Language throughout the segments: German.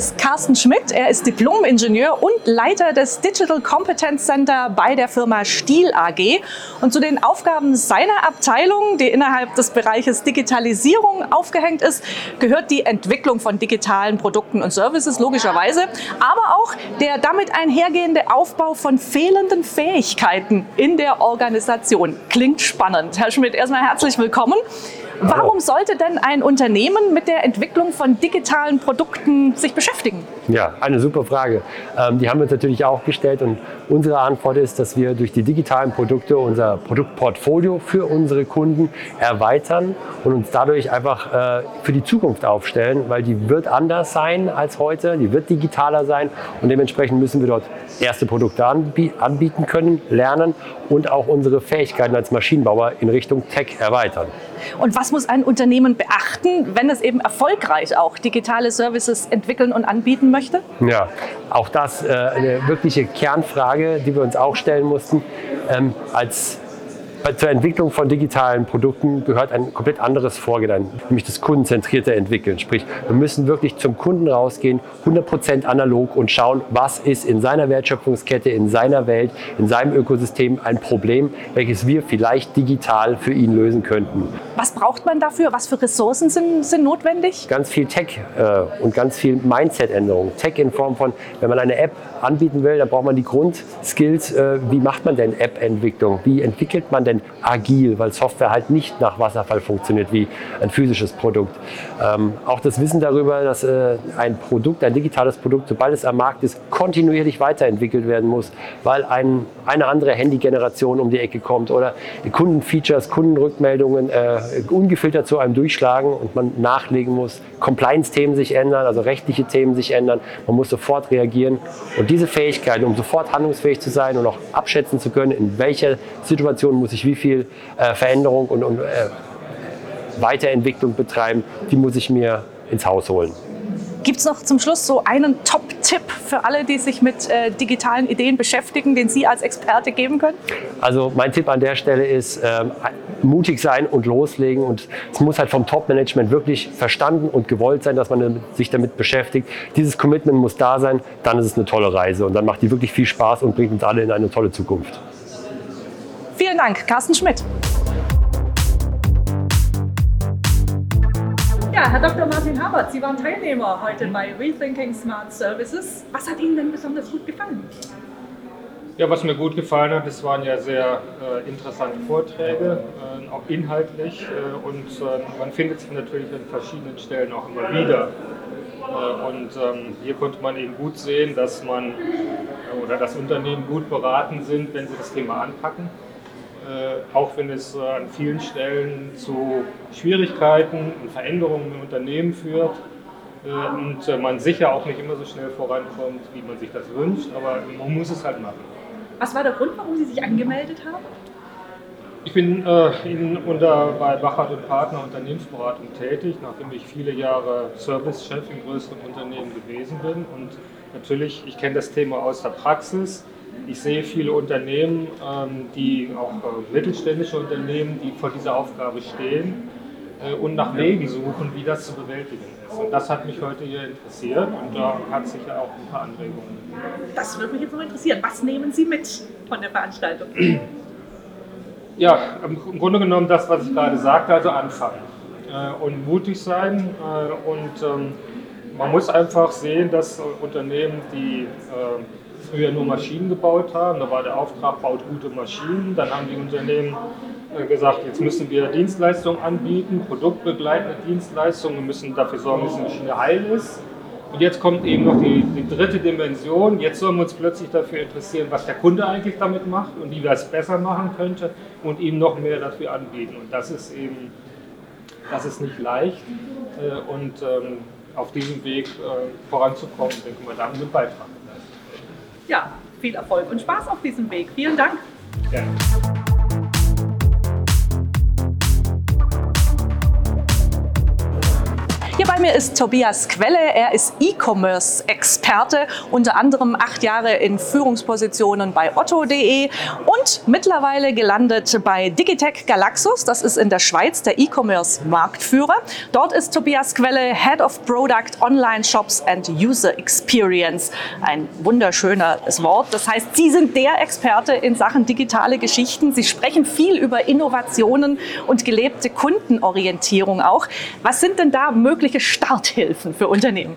Ist Carsten Schmidt. Er ist Diplom-Ingenieur und Leiter des Digital Competence Center bei der Firma Stiel AG. Und zu den Aufgaben seiner Abteilung, die innerhalb des Bereiches Digitalisierung aufgehängt ist, gehört die Entwicklung von digitalen Produkten und Services logischerweise, aber auch der damit einhergehende Aufbau von fehlenden Fähigkeiten in der Organisation. Klingt spannend. Herr Schmidt, erstmal herzlich willkommen. Warum sollte denn ein Unternehmen mit der Entwicklung von digitalen Produkten sich beschäftigen? Ja, eine super Frage. Ähm, die haben wir uns natürlich auch gestellt und unsere Antwort ist, dass wir durch die digitalen Produkte unser Produktportfolio für unsere Kunden erweitern und uns dadurch einfach äh, für die Zukunft aufstellen, weil die wird anders sein als heute, die wird digitaler sein und dementsprechend müssen wir dort erste Produkte anbieten können, lernen und auch unsere Fähigkeiten als Maschinenbauer in Richtung Tech erweitern. Und was muss ein Unternehmen beachten, wenn es eben erfolgreich auch digitale Services entwickeln und anbieten möchte? Ja, auch das äh, eine wirkliche Kernfrage, die wir uns auch stellen mussten. Ähm, als zur Entwicklung von digitalen Produkten gehört ein komplett anderes Vorgehen, nämlich das kundenzentrierte Entwickeln. Sprich, wir müssen wirklich zum Kunden rausgehen, 100% analog und schauen, was ist in seiner Wertschöpfungskette, in seiner Welt, in seinem Ökosystem ein Problem, welches wir vielleicht digital für ihn lösen könnten. Was braucht man dafür? Was für Ressourcen sind, sind notwendig? Ganz viel Tech äh, und ganz viel Mindset-Änderung. Tech in Form von, wenn man eine App anbieten will, dann braucht man die Grundskills. Äh, wie macht man denn App-Entwicklung? Wie entwickelt man denn agil? Weil Software halt nicht nach Wasserfall funktioniert wie ein physisches Produkt. Ähm, auch das Wissen darüber, dass äh, ein Produkt, ein digitales Produkt, sobald es am Markt ist, kontinuierlich weiterentwickelt werden muss, weil ein, eine andere Handy-Generation um die Ecke kommt oder Kundenfeatures, Kundenrückmeldungen äh, ungefiltert zu einem durchschlagen und man nachlegen muss, Compliance-Themen sich ändern, also rechtliche Themen sich ändern. Man muss sofort reagieren. Und diese Fähigkeiten, um sofort handlungsfähig zu sein und auch abschätzen zu können, in welcher Situation muss ich wie viel äh, Veränderung und, und äh, Weiterentwicklung betreiben, die muss ich mir ins Haus holen. Gibt es noch zum Schluss so einen Top-Tipp für alle, die sich mit äh, digitalen Ideen beschäftigen, den Sie als Experte geben können? Also mein Tipp an der Stelle ist, ähm, mutig sein und loslegen. Und es muss halt vom Top-Management wirklich verstanden und gewollt sein, dass man sich damit beschäftigt. Dieses Commitment muss da sein, dann ist es eine tolle Reise und dann macht die wirklich viel Spaß und bringt uns alle in eine tolle Zukunft. Vielen Dank, Carsten Schmidt. Ja, Herr Dr. Martin Habert, Sie waren Teilnehmer heute bei Rethinking Smart Services. Was hat Ihnen denn besonders gut gefallen? Ja, was mir gut gefallen hat, es waren ja sehr äh, interessante Vorträge, äh, auch inhaltlich. Äh, und äh, man findet sich natürlich an verschiedenen Stellen auch immer wieder. Äh, und ähm, hier konnte man eben gut sehen, dass man oder dass Unternehmen gut beraten sind, wenn sie das Thema anpacken äh, auch wenn es äh, an vielen Stellen zu Schwierigkeiten und Veränderungen im Unternehmen führt äh, und man sicher auch nicht immer so schnell vorankommt, wie man sich das wünscht, aber man muss es halt machen. Was war der Grund, warum Sie sich angemeldet haben? Ich bin äh, in, unter, bei Bachert und Partner Unternehmensberatung tätig, nachdem ich viele Jahre Servicechef in größeren Unternehmen gewesen bin. Und natürlich, ich kenne das Thema aus der Praxis. Ich sehe viele Unternehmen, ähm, die auch äh, mittelständische Unternehmen, die vor dieser Aufgabe stehen äh, und nach Wegen suchen, wie das zu bewältigen ist. Und das hat mich heute hier interessiert und da hat sicher auch ein paar Anregungen. Das würde mich jetzt noch interessieren. Was nehmen Sie mit von der Veranstaltung? Ja, im Grunde genommen das, was ich gerade sagte, also anfangen äh, und mutig sein und ähm, man muss einfach sehen, dass Unternehmen, die früher nur Maschinen gebaut haben. Da war der Auftrag, baut gute Maschinen. Dann haben die Unternehmen äh, gesagt, jetzt müssen wir Dienstleistungen anbieten, produktbegleitende Dienstleistungen. Wir müssen dafür sorgen, dass die Maschine heil ist. Und jetzt kommt eben noch die, die, dritte Dimension. Jetzt sollen wir uns plötzlich dafür interessieren, was der Kunde eigentlich damit macht und wie er es besser machen könnte und ihm noch mehr dafür anbieten. Und das ist eben, das ist nicht leicht. Äh, und ähm, auf diesem Weg äh, voranzukommen, denke ich mal, da haben wir einen Beitrag ja, viel Erfolg und Spaß auf diesem Weg. Vielen Dank. Ja. Mir ist Tobias Quelle. Er ist E-Commerce-Experte, unter anderem acht Jahre in Führungspositionen bei Otto.de und mittlerweile gelandet bei Digitech Galaxus. Das ist in der Schweiz der E-Commerce-Marktführer. Dort ist Tobias Quelle Head of Product Online Shops and User Experience. Ein wunderschönes Wort. Das heißt, Sie sind der Experte in Sachen digitale Geschichten. Sie sprechen viel über Innovationen und gelebte Kundenorientierung auch. Was sind denn da mögliche Starthilfen für Unternehmen?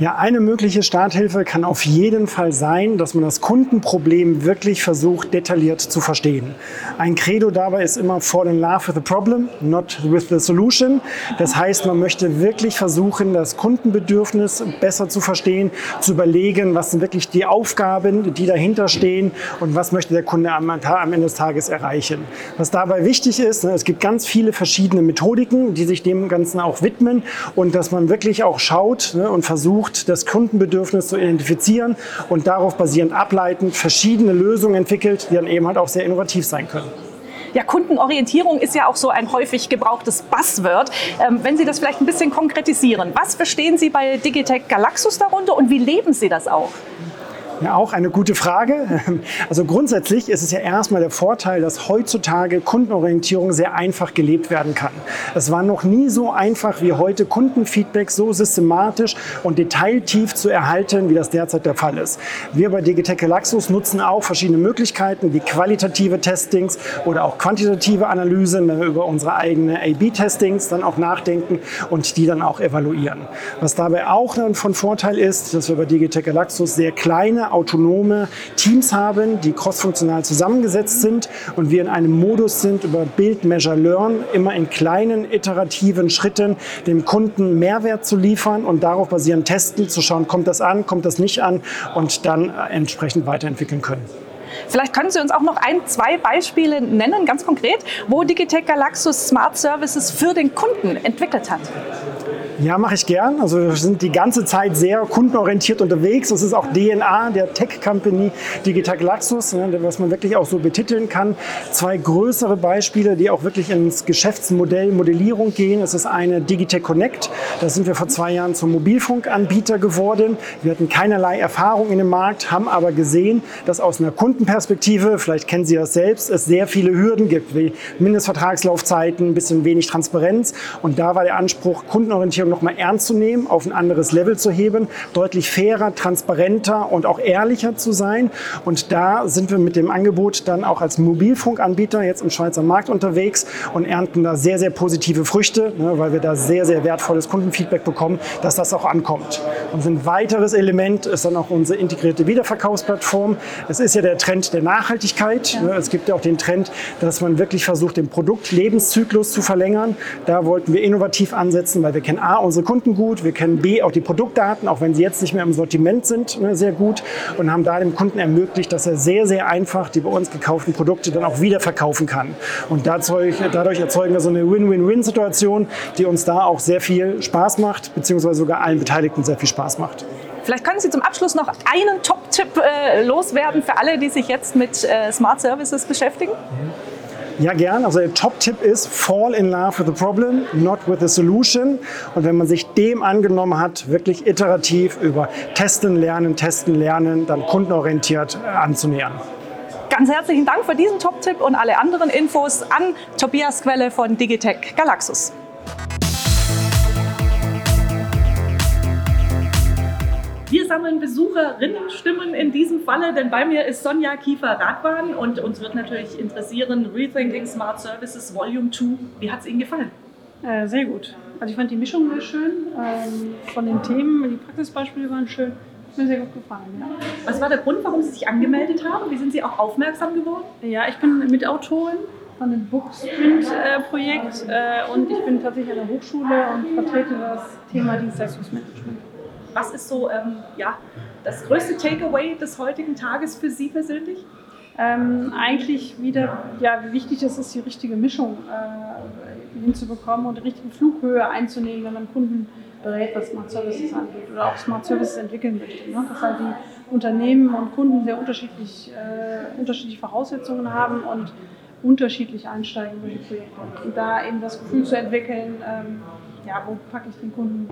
Ja, eine mögliche Starthilfe kann auf jeden Fall sein, dass man das Kundenproblem wirklich versucht, detailliert zu verstehen. Ein Credo dabei ist immer fall in love with the problem, not with the solution. Das heißt, man möchte wirklich versuchen, das Kundenbedürfnis besser zu verstehen, zu überlegen, was sind wirklich die Aufgaben, die dahinter stehen und was möchte der Kunde am, am Ende des Tages erreichen. Was dabei wichtig ist, ne, es gibt ganz viele verschiedene Methodiken, die sich dem Ganzen auch widmen und dass man wirklich auch schaut ne, und versucht, versucht, das Kundenbedürfnis zu identifizieren und darauf basierend ableitend verschiedene Lösungen entwickelt, die dann eben halt auch sehr innovativ sein können. Ja, Kundenorientierung ist ja auch so ein häufig gebrauchtes Buzzword. Ähm, wenn Sie das vielleicht ein bisschen konkretisieren, was verstehen Sie bei Digitech Galaxus darunter und wie leben Sie das auch? Ja, auch eine gute Frage. Also grundsätzlich ist es ja erstmal der Vorteil, dass heutzutage Kundenorientierung sehr einfach gelebt werden kann. Es war noch nie so einfach wie heute, Kundenfeedback so systematisch und detailtief zu erhalten, wie das derzeit der Fall ist. Wir bei Digitech Galaxus nutzen auch verschiedene Möglichkeiten wie qualitative Testings oder auch quantitative Analysen, wenn wir über unsere eigene A-B-Testings dann auch nachdenken und die dann auch evaluieren. Was dabei auch von Vorteil ist, dass wir bei Digitech Galaxus sehr kleine autonome Teams haben, die crossfunktional zusammengesetzt sind und wir in einem Modus sind, über Build, Measure, Learn immer in kleinen iterativen Schritten dem Kunden Mehrwert zu liefern und darauf basierend testen, zu schauen, kommt das an, kommt das nicht an und dann entsprechend weiterentwickeln können. Vielleicht können Sie uns auch noch ein, zwei Beispiele nennen, ganz konkret, wo Digitech Galaxus Smart Services für den Kunden entwickelt hat. Ja, mache ich gern. Also wir sind die ganze Zeit sehr kundenorientiert unterwegs. Das ist auch DNA der Tech-Company Digital Galaxus, ne, was man wirklich auch so betiteln kann. Zwei größere Beispiele, die auch wirklich ins Geschäftsmodell Modellierung gehen. Es ist eine Digitech Connect. Da sind wir vor zwei Jahren zum Mobilfunkanbieter geworden. Wir hatten keinerlei Erfahrung in dem Markt, haben aber gesehen, dass aus einer Kundenperspektive, vielleicht kennen Sie das selbst, es sehr viele Hürden gibt, wie Mindestvertragslaufzeiten, ein bisschen wenig Transparenz. Und da war der Anspruch, Kundenorientierung Digitalisierung nochmal ernst zu nehmen, auf ein anderes Level zu heben, deutlich fairer, transparenter und auch ehrlicher zu sein. Und da sind wir mit dem Angebot dann auch als Mobilfunkanbieter jetzt im Schweizer Markt unterwegs und ernten da sehr, sehr positive Früchte, ne, weil wir da sehr, sehr wertvolles Kundenfeedback bekommen, dass das auch ankommt. Und ein weiteres Element ist dann auch unsere integrierte Wiederverkaufsplattform. Es ist ja der Trend der Nachhaltigkeit. Ja. Es gibt ja auch den Trend, dass man wirklich versucht, den Produktlebenszyklus zu verlängern. Da wollten wir innovativ ansetzen, weil wir kennen A, unsere Kunden gut, wir kennen B, auch die Produktdaten, auch wenn sie jetzt nicht mehr im Sortiment sind, ne, sehr gut und haben da dem Kunden ermöglicht, dass er sehr, sehr einfach die bei uns gekauften Produkte dann auch wieder verkaufen kann. Und dadurch, dadurch erzeugen wir so eine Win-Win-Win-Situation, die uns da auch sehr viel Spaß macht, beziehungsweise sogar allen Beteiligten sehr viel Spaß macht. Vielleicht können Sie zum Abschluss noch einen Top-Tipp äh, loswerden für alle, die sich jetzt mit äh, Smart Services beschäftigen. Mhm. Ja, gern. Also der Top-Tipp ist, fall in love with the problem, not with the solution. Und wenn man sich dem angenommen hat, wirklich iterativ über Testen, Lernen, Testen, Lernen, dann kundenorientiert äh, anzunähern. Ganz herzlichen Dank für diesen Top-Tipp und alle anderen Infos an Tobias Quelle von Digitech Galaxus. Wir sammeln Besucherinnenstimmen in diesem Falle, denn bei mir ist Sonja Kiefer-Radwan und uns wird natürlich interessieren, Rethinking Smart Services Volume 2. Wie hat es Ihnen gefallen? Äh, sehr gut. Also ich fand die Mischung sehr schön. Ähm, von den Themen, die Praxisbeispiele waren schön. Hat mir sehr gut gefallen. Ja. Was war der Grund, warum Sie sich angemeldet haben? Wie sind Sie auch aufmerksam geworden? Ja, ich bin Mitautorin von dem Booksprint-Projekt äh, und ich bin tatsächlich an der Hochschule und vertrete das Thema Dienstleistungsmanagement. Was ist so ähm, ja, das größte Takeaway des heutigen Tages für Sie persönlich? Ähm, eigentlich wieder, ja, wie wichtig es ist, die richtige Mischung äh, hinzubekommen und die richtige Flughöhe einzunehmen, wenn man Kunden berät, was Smart Services angeht oder auch Smart Services entwickeln möchte. Ne? Dass halt die Unternehmen und Kunden sehr unterschiedlich, äh, unterschiedliche Voraussetzungen haben und unterschiedlich einsteigen in solche Projekte. Und da eben das Gefühl zu entwickeln, ähm, ja, wo packe ich den Kunden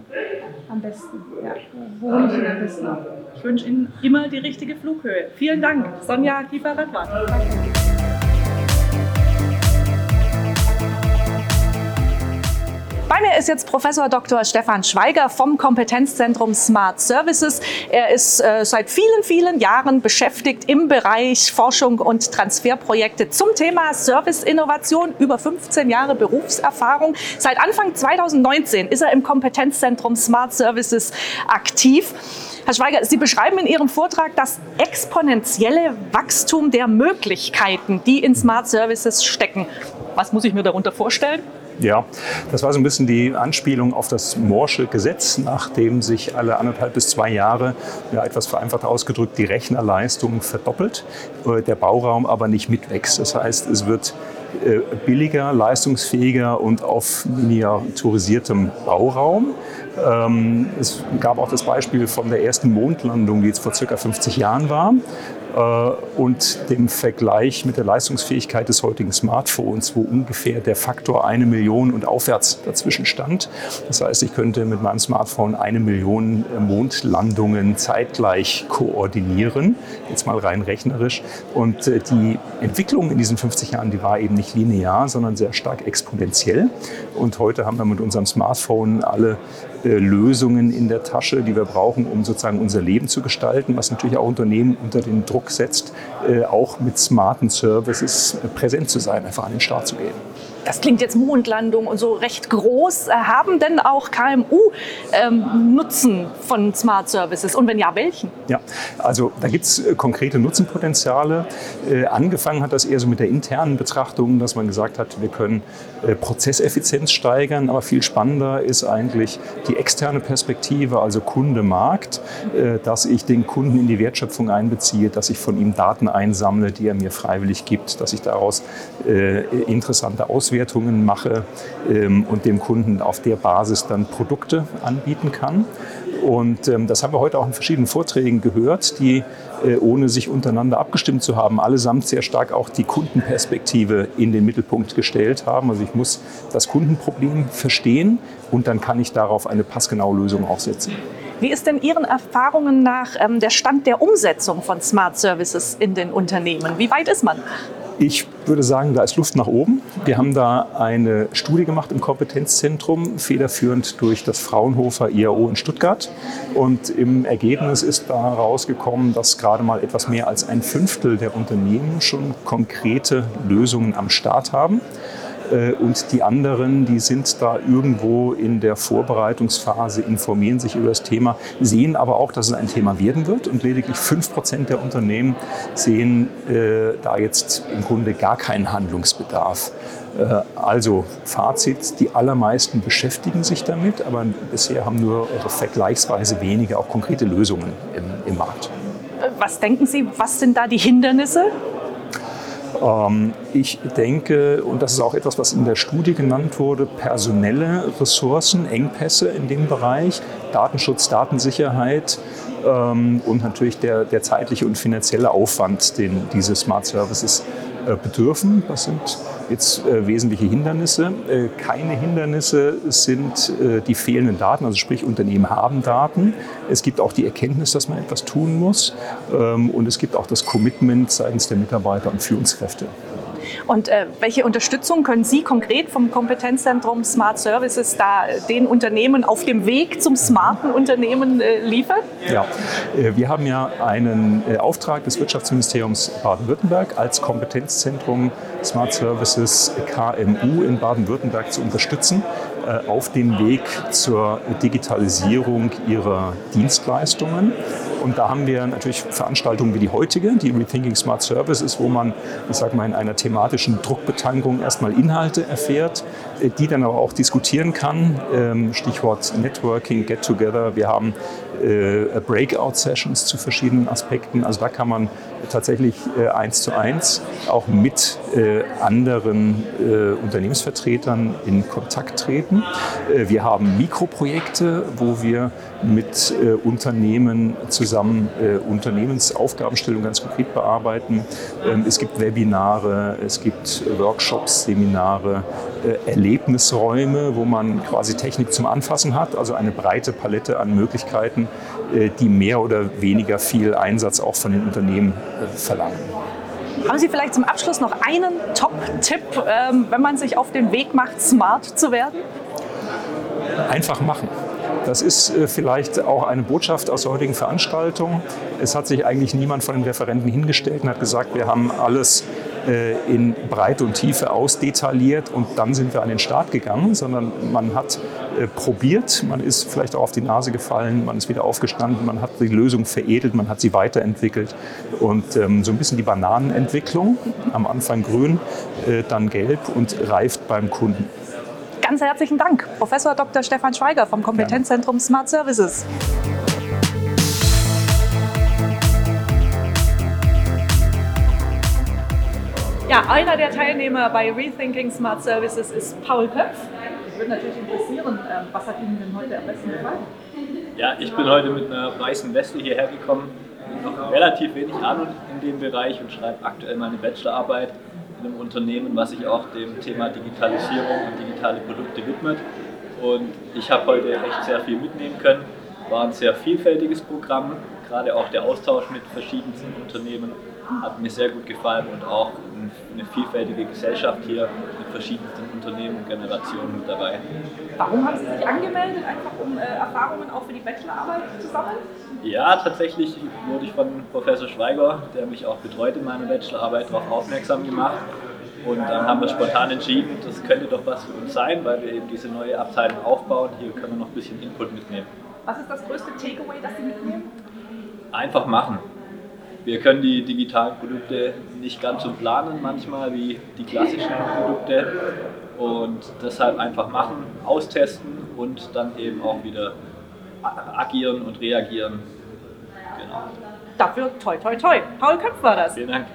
am besten? Ja, wo hole ich ihn am besten ab? Ich wünsche Ihnen immer die richtige Flughöhe. Vielen Dank, Sonja Kiefer-Redwart. Bei mir ist jetzt Professor Dr. Stefan Schweiger vom Kompetenzzentrum Smart Services. Er ist äh, seit vielen, vielen Jahren beschäftigt im Bereich Forschung und Transferprojekte zum Thema Serviceinnovation. Über 15 Jahre Berufserfahrung. Seit Anfang 2019 ist er im Kompetenzzentrum Smart Services aktiv. Herr Schweiger, Sie beschreiben in Ihrem Vortrag das exponentielle Wachstum der Möglichkeiten, die in Smart Services stecken. Was muss ich mir darunter vorstellen? Ja, das war so ein bisschen die Anspielung auf das Moore'sche Gesetz, nachdem sich alle anderthalb bis zwei Jahre, ja, etwas vereinfacht ausgedrückt, die Rechnerleistung verdoppelt, äh, der Bauraum aber nicht mitwächst. Das heißt, es wird äh, billiger, leistungsfähiger und auf miniaturisiertem Bauraum. Ähm, es gab auch das Beispiel von der ersten Mondlandung, die jetzt vor circa 50 Jahren war. Äh, und dem Vergleich mit der Leistungsfähigkeit des heutigen Smartphones, wo ungefähr der Faktor eine Million und aufwärts dazwischen stand. Das heißt, ich könnte mit meinem Smartphone eine Million äh, Mondlandungen zeitgleich koordinieren, jetzt mal rein rechnerisch. Und äh, die Entwicklung in diesen 50 Jahren, die war eben nicht linear, sondern sehr stark exponentiell. Und heute haben wir mit unserem Smartphone alle Lösungen in der Tasche, die wir brauchen, um sozusagen unser Leben zu gestalten, was natürlich auch Unternehmen unter den Druck setzt, äh, auch mit smarten Services präsent zu sein, einfach an den Start zu gehen das klingt jetzt Mondlandung und so recht groß. Äh, haben denn auch KMU ähm, Nutzen von Smart Services? Und wenn ja, welchen? Ja, also da gibt es äh, konkrete Nutzenpotenziale. Äh, angefangen hat das eher so mit der internen Betrachtung, dass man gesagt hat, wir können äh, Prozesseffizienz steigern. Aber viel spannender ist eigentlich die externe Perspektive, also Kunde-Markt, äh, dass ich den Kunden in die Wertschöpfung einbeziehe, dass ich von ihm Daten einsammle, die er mir freiwillig gibt, dass ich daraus äh, interessante Auswirkungen Auswertungen mache ähm, und dem Kunden auf der Basis dann Produkte anbieten kann. Und ähm, das haben wir heute auch in verschiedenen Vorträgen gehört, die, äh, ohne sich untereinander abgestimmt zu haben, allesamt sehr stark auch die Kundenperspektive in den Mittelpunkt gestellt haben. Also ich muss das Kundenproblem verstehen und dann kann ich darauf eine passgenaue Lösung aufsetzen. Wie ist denn Ihren Erfahrungen nach ähm, der Stand der Umsetzung von Smart Services in den Unternehmen? Wie weit ist man? Ich würde sagen, da ist Luft nach oben. Wir haben da eine Studie gemacht im Kompetenzzentrum, federführend durch das Fraunhofer IAO in Stuttgart. Und im Ergebnis ist da rausgekommen, dass gerade mal etwas mehr als ein Fünftel der Unternehmen schon konkrete Lösungen am Start haben. Äh, und die anderen, die sind da irgendwo in der Vorbereitungsphase, informieren sich über das Thema, sehen aber auch, dass es ein Thema werden wird. Und lediglich 5 Prozent der Unternehmen sehen äh, da jetzt im Grunde gar keinen Handlungsbedarf. Äh, also Fazit, die allermeisten beschäftigen sich damit, aber bisher haben nur vergleichsweise wenige auch konkrete Lösungen im, im Markt. Was denken Sie, was sind da die Hindernisse? Ähm, ich denke, und das ist auch etwas, was in der Studie genannt wurde, personelle Ressourcen, Engpässe in dem Bereich, Datenschutz, Datensicherheit ähm, und natürlich der, der zeitliche und finanzielle Aufwand, den diese Smart Services bedürfen. Das sind jetzt äh, wesentliche Hindernisse. Äh, keine Hindernisse sind äh, die fehlenden Daten, also sprich Unternehmen haben Daten. Es gibt auch die Erkenntnis, dass man etwas tun muss ähm, und es gibt auch das Commitment seitens der Mitarbeiter und Führungskräfte. Und äh, welche Unterstützung können Sie konkret vom Kompetenzzentrum Smart Services da den Unternehmen auf dem Weg zum smarten Unternehmen äh, liefern? Ja, äh, wir haben ja einen äh, Auftrag des Wirtschaftsministeriums Baden-Württemberg als Kompetenzzentrum Smart Services KMU in Baden-Württemberg zu unterstützen äh, auf dem Weg zur Digitalisierung ihrer Dienstleistungen. Und da haben wir natürlich Veranstaltungen wie die heutige, die Rethinking Smart Services, wo man, ich sage mal, in einer thematischen Druckbetankung erstmal Inhalte erfährt, äh, die dann aber auch diskutieren kann. Ähm, Stichwort Networking, Get Together. Wir haben äh, Breakout-Sessions zu verschiedenen Aspekten. Also da kann man tatsächlich äh, eins zu eins auch mit äh, anderen äh, Unternehmensvertretern in Kontakt treten. Äh, wir haben Mikroprojekte, wo wir mit äh, Unternehmen zusammen Unternehmensaufgabenstellung ganz konkret bearbeiten. Ähm, es gibt Webinare, es gibt Workshops, Seminare, Erlebnisräume, wo man quasi Technik zum Anfassen hat, also eine breite Palette an Möglichkeiten, äh, die mehr oder weniger viel Einsatz auch von den Unternehmen äh, verlangen. Haben Sie vielleicht zum Abschluss noch einen Top-Tipp, ähm, wenn man sich auf den Weg macht, smart zu werden? Einfach machen. Das ist äh, vielleicht auch eine Botschaft aus der heutigen Veranstaltung. Es hat sich eigentlich niemand von den Referenten hingestellt und hat gesagt, wir haben alles äh, in Breite und Tiefe ausdetailliert und dann sind wir an den Start gegangen, sondern man hat äh, probiert, man ist vielleicht auch auf die Nase gefallen, man ist wieder aufgestanden, man hat die Lösung veredelt, man hat sie weiterentwickelt und ähm, so ein bisschen die Bananenentwicklung, am Anfang grün, dann gelb und reift beim Kunden. Ganz herzlichen Dank, Professor Dr. Stefan Schweiger vom Kompetenzzentrum Smart Services. Ja, einer der Teilnehmer bei Rethinking Smart Services ist Paul Köpf. Ich würde natürlich interessieren, ähm, was hat Ihnen denn heute am besten gefallen? Ja, ich bin heute mit einer weißen Weste hierher gekommen, noch relativ wenig Ahnung in dem Bereich und schreibe aktuell meine Bachelorarbeit in einem Unternehmen, was sich auch dem Thema Digitalisierung und digitale Produkte widmet. Und ich habe heute echt sehr viel mitnehmen können. War ein sehr vielfältiges Programm, gerade auch der Austausch mit verschiedensten Unternehmen hat mir sehr gut gefallen und auch eine vielfältige Gesellschaft hier mit verschiedensten Unternehmen und Generationen mit dabei. Warum haben Sie sich angemeldet? Einfach um äh, Erfahrungen auch für die Bachelorarbeit zu sammeln? Ja, tatsächlich wurde ich von Professor Schweiger, der mich auch betreut in meiner Bachelorarbeit, darauf aufmerksam gemacht. Und dann haben wir spontan entschieden, das könnte doch was für uns sein, weil wir eben diese neue Abteilung aufbauen. Hier können wir noch ein bisschen Input mitnehmen. Was ist das größte Takeaway, das Sie mitnehmen? Einfach machen. Wir können die digitalen Produkte nicht ganz so planen manchmal wie die klassischen Produkte und deshalb einfach machen, austesten und dann eben auch wieder agieren und reagieren. Genau. Dafür toi toi toi. Paul Köpf war das. Vielen Dank.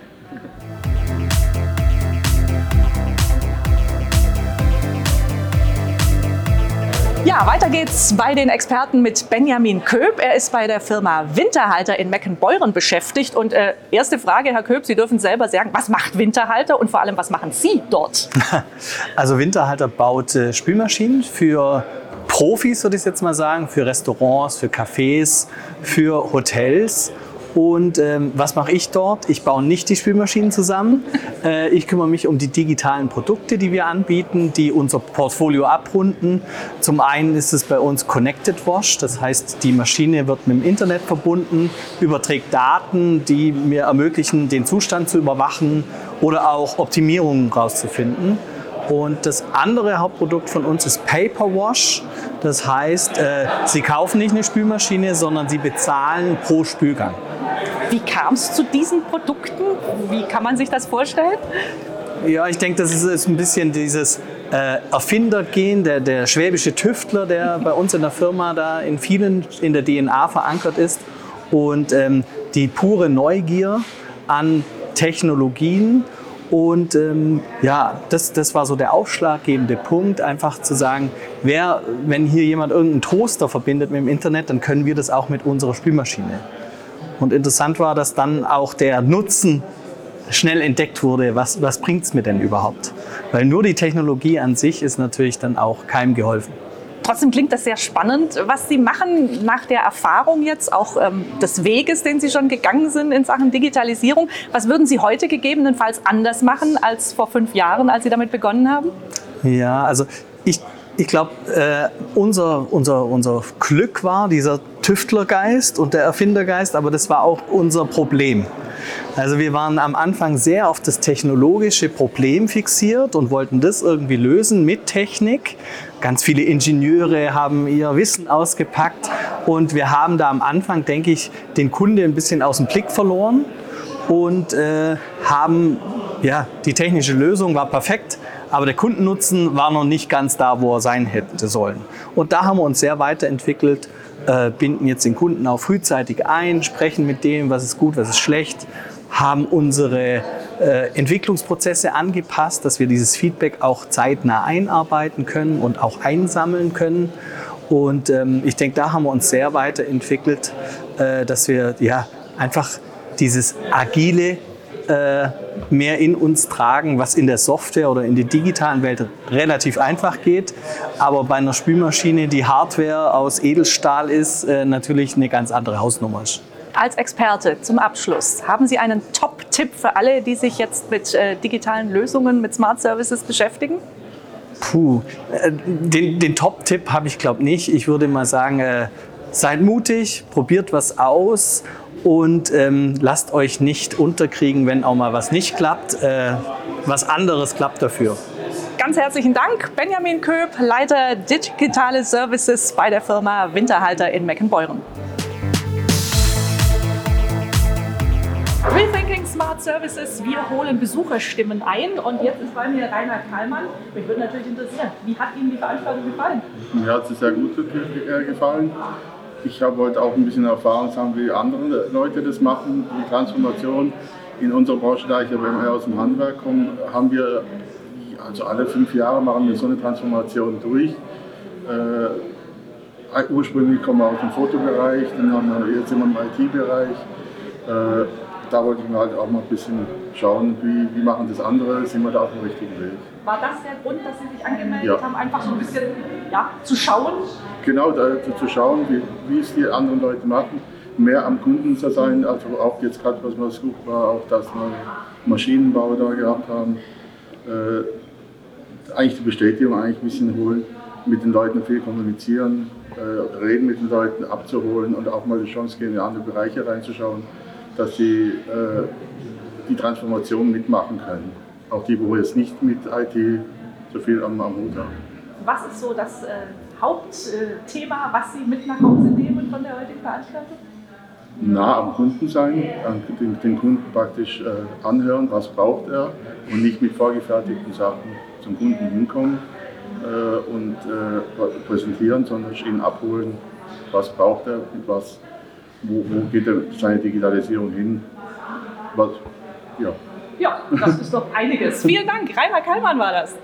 Ja, weiter geht's bei den Experten mit Benjamin Köp. Er ist bei der Firma Winterhalter in Meckenbeuren beschäftigt. Und äh, erste Frage, Herr Köp, Sie dürfen selber sagen, was macht Winterhalter und vor allem, was machen Sie dort? Also Winterhalter baut äh, Spülmaschinen für Profis, würde ich jetzt mal sagen, für Restaurants, für Cafés, für Hotels und ähm, was mache ich dort? Ich baue nicht die Spülmaschinen zusammen. Äh, ich kümmere mich um die digitalen Produkte, die wir anbieten, die unser Portfolio abrunden. Zum einen ist es bei uns Connected Wash, das heißt, die Maschine wird mit dem Internet verbunden, überträgt Daten, die mir ermöglichen, den Zustand zu überwachen oder auch Optimierungen rauszufinden. Und das andere Hauptprodukt von uns ist Paper Wash. Das heißt, äh, Sie kaufen nicht eine Spülmaschine, sondern Sie bezahlen pro Spülgang. Wie kam es zu diesen Produkten? Wie kann man sich das vorstellen? Ja, ich denke, das ist, ein bisschen dieses äh, Erfindergehen, der, der schwäbische Tüftler, der bei uns in der Firma da in vielen in der DNA verankert ist. Und ähm, die pure Neugier an Technologien. Und ähm, ja, das, das war so der ausschlaggebende Punkt, einfach zu sagen, wer, wenn hier jemand irgendeinen Toaster verbindet mit dem Internet, dann können wir das auch mit unserer Spülmaschine. Und interessant war, dass dann auch der Nutzen schnell entdeckt wurde, was, was bringt es mir denn überhaupt? Weil nur die Technologie an sich ist natürlich dann auch keinem geholfen. Trotzdem klingt das sehr spannend, was Sie machen nach der Erfahrung jetzt, auch ähm, des Weges, den Sie schon gegangen sind in Sachen Digitalisierung. Was würden Sie heute gegebenenfalls anders machen als vor fünf Jahren, als Sie damit begonnen haben? Ja, also ich, ich glaube, äh, unser, unser, unser Glück war dieser Tüftlergeist und der Erfindergeist, aber das war auch unser Problem. Also wir waren am Anfang sehr auf das technologische Problem fixiert und wollten das irgendwie lösen mit Technik. Ganz viele Ingenieure haben ihr Wissen ausgepackt und wir haben da am Anfang, denke ich, den Kunde ein bisschen aus dem Blick verloren und äh, haben, ja, die technische Lösung war perfekt, aber der Kundennutzen war noch nicht ganz da, wo er sein hätte sollen. Und da haben wir uns sehr weiterentwickelt äh, binden jetzt den Kunden auch frühzeitig ein, sprechen mit dem, was ist gut, was ist schlecht, haben unsere äh, Entwicklungsprozesse angepasst, dass wir dieses Feedback auch zeitnah einarbeiten können und auch einsammeln können. Und ähm, ich denke, da haben wir uns sehr weiterentwickelt, äh, dass wir ja einfach dieses agile äh, mehr in uns tragen, was in der Software oder in der digitalen Welt relativ einfach geht, aber bei einer Spülmaschine, die Hardware aus Edelstahl ist, äh, natürlich eine ganz andere Hausnummer ist. Als Experte zum Abschluss, haben Sie einen Top-Tipp für alle, die sich jetzt mit äh, digitalen Lösungen, mit Smart Services beschäftigen? Puh, den, den Top-Tipp habe ich glaube nicht. Ich würde mal sagen, seid mutig, probiert was aus und ähm, lasst euch nicht unterkriegen, wenn auch mal was nicht klappt. Äh, was anderes klappt dafür. Ganz herzlichen Dank, Benjamin Köp, Leiter Digitale Services bei der Firma Winterhalter in Meckenbeuren. Rethinking Smart Services, wir holen Besucherstimmen ein und jetzt ist bei mir Rainer Kallmann. Mich würde natürlich interessieren, wie hat Ihnen die Veranstaltung gefallen? Mir hat es sehr gut gefallen. Ich habe heute auch ein bisschen Erfahrung, wie andere Leute das machen, die Transformation. In unserer Branche, da ich ja eher aus dem Handwerk komme, haben wir, also alle fünf Jahre machen wir so eine Transformation durch. Äh, ursprünglich kommen wir aus dem Fotobereich, dann haben wir, jetzt wir im IT-Bereich. Äh, da wollte ich mir halt auch mal ein bisschen schauen, wie, wie machen das andere, sind wir da auf dem richtigen Weg. War das der Grund, dass Sie sich angemeldet ja. haben, einfach so ein bisschen ja, zu schauen? Genau, da, zu schauen, wie, wie es die anderen Leute machen, mehr am Kunden zu sein, also auch jetzt gerade, was man sucht, war auch, dass wir Maschinenbau da gehabt haben. Äh, eigentlich die Bestätigung eigentlich ein bisschen holen, mit den Leuten viel kommunizieren, äh, reden mit den Leuten, abzuholen und auch mal die Chance geben, in andere Bereiche reinzuschauen dass sie äh, die Transformation mitmachen können. Auch die, wo jetzt nicht mit IT so viel am, am Hut haben. Was ist so das äh, Hauptthema, was Sie mit nach Hause nehmen von der heutigen Veranstaltung? Nah am Kunden sein, den, den Kunden praktisch äh, anhören, was braucht er und nicht mit vorgefertigten Sachen zum Kunden hinkommen äh, und äh, präsentieren, sondern ihn abholen, was braucht er und was wo, wo geht seine Digitalisierung hin? Was, ja. ja, das ist doch einiges. Vielen Dank. Rainer Kallmann war das.